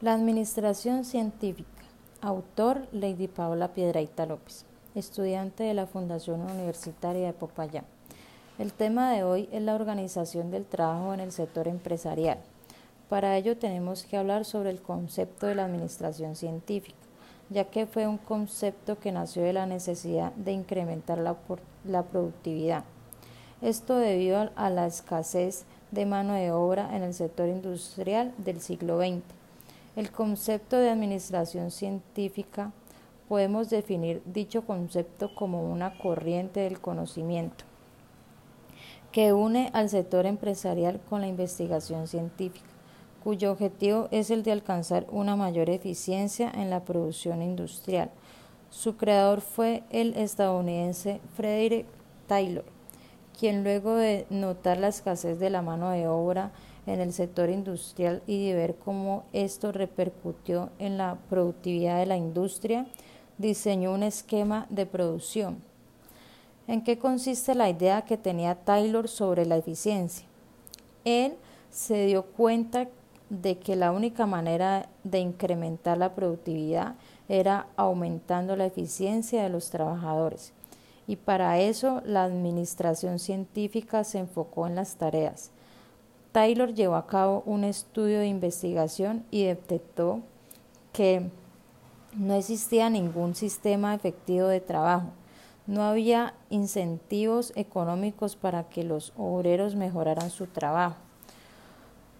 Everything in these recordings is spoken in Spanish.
La Administración Científica. Autor Lady Paola Piedraita López, estudiante de la Fundación Universitaria de Popayán. El tema de hoy es la organización del trabajo en el sector empresarial. Para ello tenemos que hablar sobre el concepto de la administración científica, ya que fue un concepto que nació de la necesidad de incrementar la, la productividad. Esto debido a la escasez de mano de obra en el sector industrial del siglo XX el concepto de administración científica podemos definir dicho concepto como una corriente del conocimiento que une al sector empresarial con la investigación científica, cuyo objetivo es el de alcanzar una mayor eficiencia en la producción industrial. Su creador fue el estadounidense Frederick Taylor, quien luego de notar la escasez de la mano de obra en el sector industrial y de ver cómo esto repercutió en la productividad de la industria, diseñó un esquema de producción. ¿En qué consiste la idea que tenía Taylor sobre la eficiencia? Él se dio cuenta de que la única manera de incrementar la productividad era aumentando la eficiencia de los trabajadores. Y para eso la administración científica se enfocó en las tareas Taylor llevó a cabo un estudio de investigación y detectó que no existía ningún sistema efectivo de trabajo. No había incentivos económicos para que los obreros mejoraran su trabajo.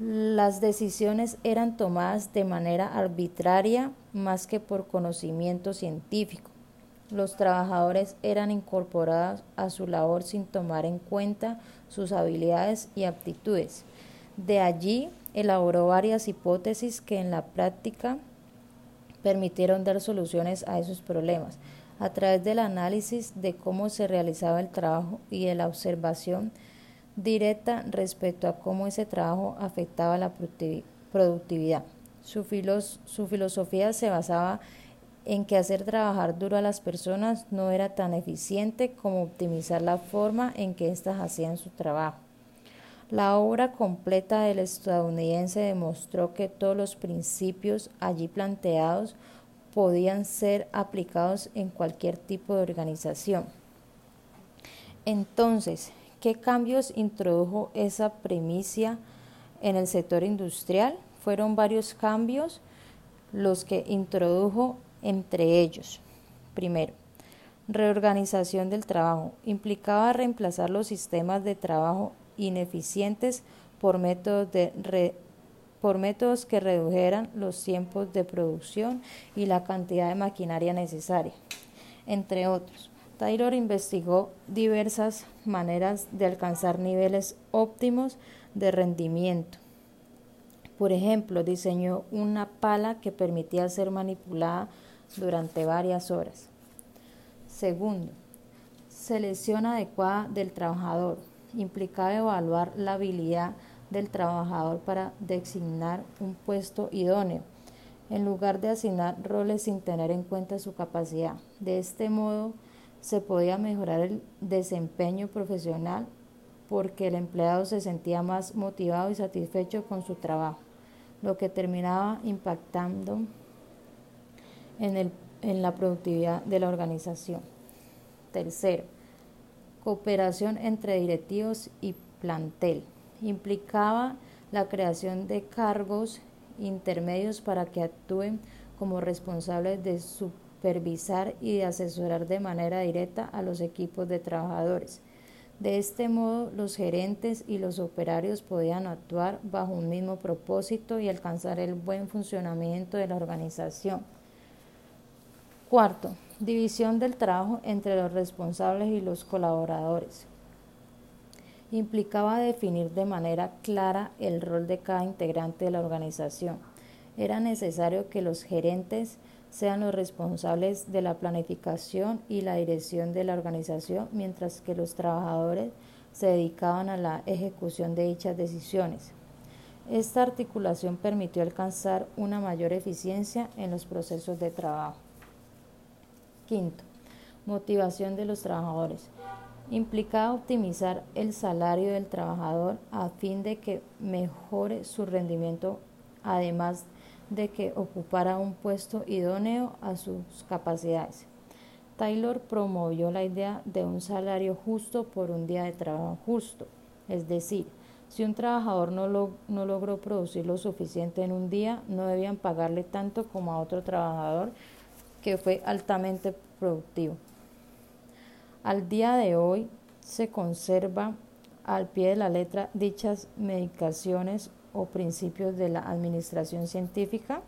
Las decisiones eran tomadas de manera arbitraria más que por conocimiento científico. Los trabajadores eran incorporados a su labor sin tomar en cuenta sus habilidades y aptitudes. De allí elaboró varias hipótesis que en la práctica permitieron dar soluciones a esos problemas a través del análisis de cómo se realizaba el trabajo y de la observación directa respecto a cómo ese trabajo afectaba la productividad. Su, su filosofía se basaba en que hacer trabajar duro a las personas no era tan eficiente como optimizar la forma en que éstas hacían su trabajo. La obra completa del estadounidense demostró que todos los principios allí planteados podían ser aplicados en cualquier tipo de organización. Entonces, ¿qué cambios introdujo esa premisa en el sector industrial? Fueron varios cambios los que introdujo entre ellos. Primero, reorganización del trabajo. Implicaba reemplazar los sistemas de trabajo ineficientes por métodos, que redujeran los tiempos de producción y la cantidad de maquinaria necesaria, entre otros. Taylor investigó diversas maneras de alcanzar niveles óptimos de rendimiento. Por ejemplo, diseñó una pala que permitía ser manipulada durante varias horas. Segundo, selección adecuada del trabajador implicaba evaluar la habilidad del trabajador para designar un puesto idóneo, en lugar de asignar roles sin tener en cuenta su capacidad. De este modo, se podía mejorar el desempeño profesional porque el empleado se sentía más motivado y satisfecho con su trabajo, lo que terminaba impactando en, en la productividad de la organización. Tercero, cooperación entre directivos y plantel. Implicaba la creación de cargos intermedios para que actúen como responsables de supervisar y de asesorar de manera directa a los equipos de trabajadores. De este modo, los gerentes y los operarios podían actuar bajo un mismo propósito y alcanzar el buen funcionamiento de la organización. Cuarto, división del trabajo entre los responsables y los colaboradores. Implicaba definir de manera clara el rol de cada integrante de la organización. Era necesario que los gerentes sean los responsables de la planificación y la dirección de la organización, mientras que los trabajadores se dedicaban a la ejecución de dichas decisiones. Esta articulación permitió alcanzar una mayor eficiencia en los procesos de trabajo. Quinto, motivación de los trabajadores. Implicaba optimizar el salario del trabajador a fin de que mejore su rendimiento, además de que ocupara un puesto idóneo a sus capacidades. Taylor promovió la idea de un salario justo por un día de trabajo justo, es decir, si un trabajador no, no, logró producir lo suficiente en un día, no debían pagarle tanto como a otro trabajador que fue altamente productivo. Al día de hoy se conserva al pie de la letra dichas medicaciones o principios de la administración científica?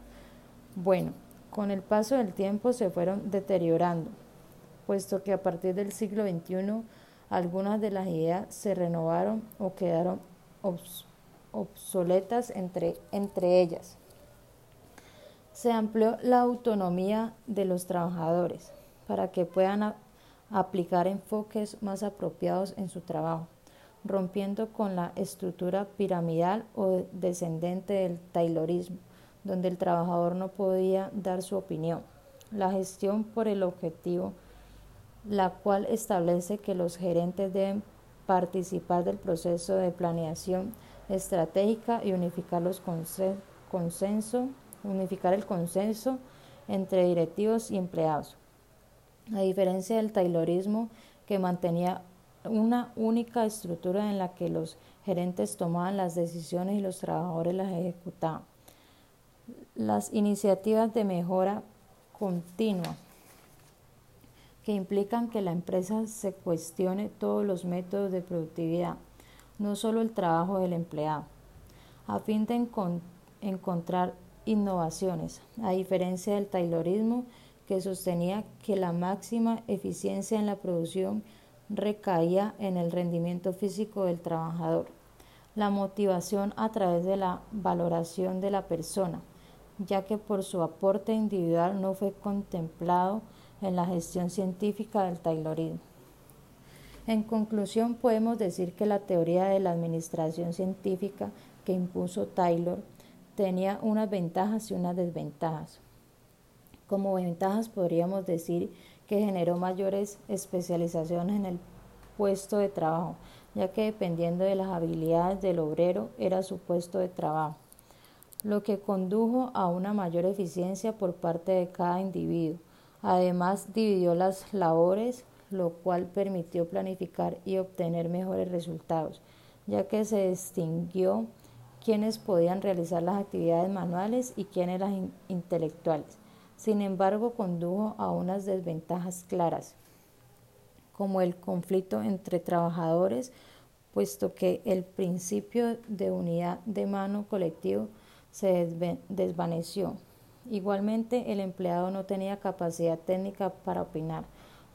Bueno, con el paso del tiempo se fueron deteriorando, puesto que a partir del siglo XXI algunas de las ideas se renovaron o quedaron obsoletas entre, entre ellas. Se amplió la autonomía de los trabajadores para que puedan aplicar enfoques más apropiados en su trabajo rompiendo con la estructura piramidal o descendente del Taylorismo, donde el trabajador no podía dar su opinión. La gestión por el objetivo, la cual establece que los gerentes deben participar del proceso de planeación estratégica y unificar los consenso, unificar el consenso entre directivos y empleados. A diferencia del Taylorismo que mantenía una única estructura en la que los gerentes tomaban las decisiones y los trabajadores las ejecutaban. Las iniciativas de mejora continua que implican que la empresa se cuestione todos los métodos de productividad, no solo el trabajo del empleado, a fin de encontrar innovaciones, a diferencia del taylorismo que sostenía que la máxima eficiencia en la producción recaía en el rendimiento físico del trabajador, la motivación a través de la valoración de la persona, ya que por su aporte individual no fue contemplado en la gestión científica del Taylorismo. En conclusión, podemos decir que la teoría de la administración científica que impuso Taylor tenía unas ventajas y unas desventajas. Como ventajas podríamos decir que generó mayores especializaciones en el puesto de trabajo, ya que dependiendo de las habilidades del obrero era su puesto de trabajo, lo que condujo a una mayor eficiencia por parte de cada individuo. Además, dividió las labores, lo cual permitió planificar y obtener mejores resultados, ya que se distinguió quiénes podían realizar las actividades manuales y quiénes las intelectuales. Sin embargo, condujo a unas desventajas claras, como el conflicto entre trabajadores, puesto que el principio de unidad de mano colectivo se desvaneció. Igualmente, el empleado no tenía capacidad técnica para opinar,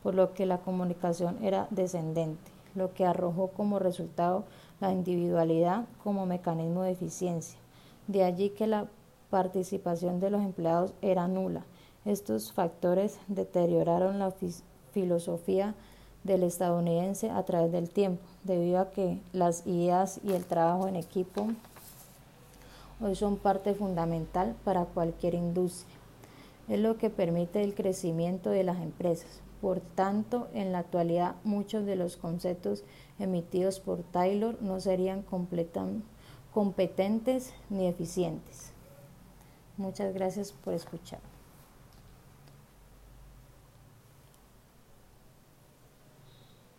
por lo que la comunicación era descendente, lo que arrojó como resultado la individualidad como mecanismo de eficiencia. De allí que la participación de los empleados era nula estos factores deterioraron la filosofía del estadounidense a través del tiempo, debido a que las ideas y el trabajo en equipo hoy son parte fundamental para cualquier industria. Es lo que permite el crecimiento de las empresas. Por tanto, en la actualidad muchos de los conceptos emitidos por Taylor no serían competentes ni eficientes. Muchas gracias por escuchar.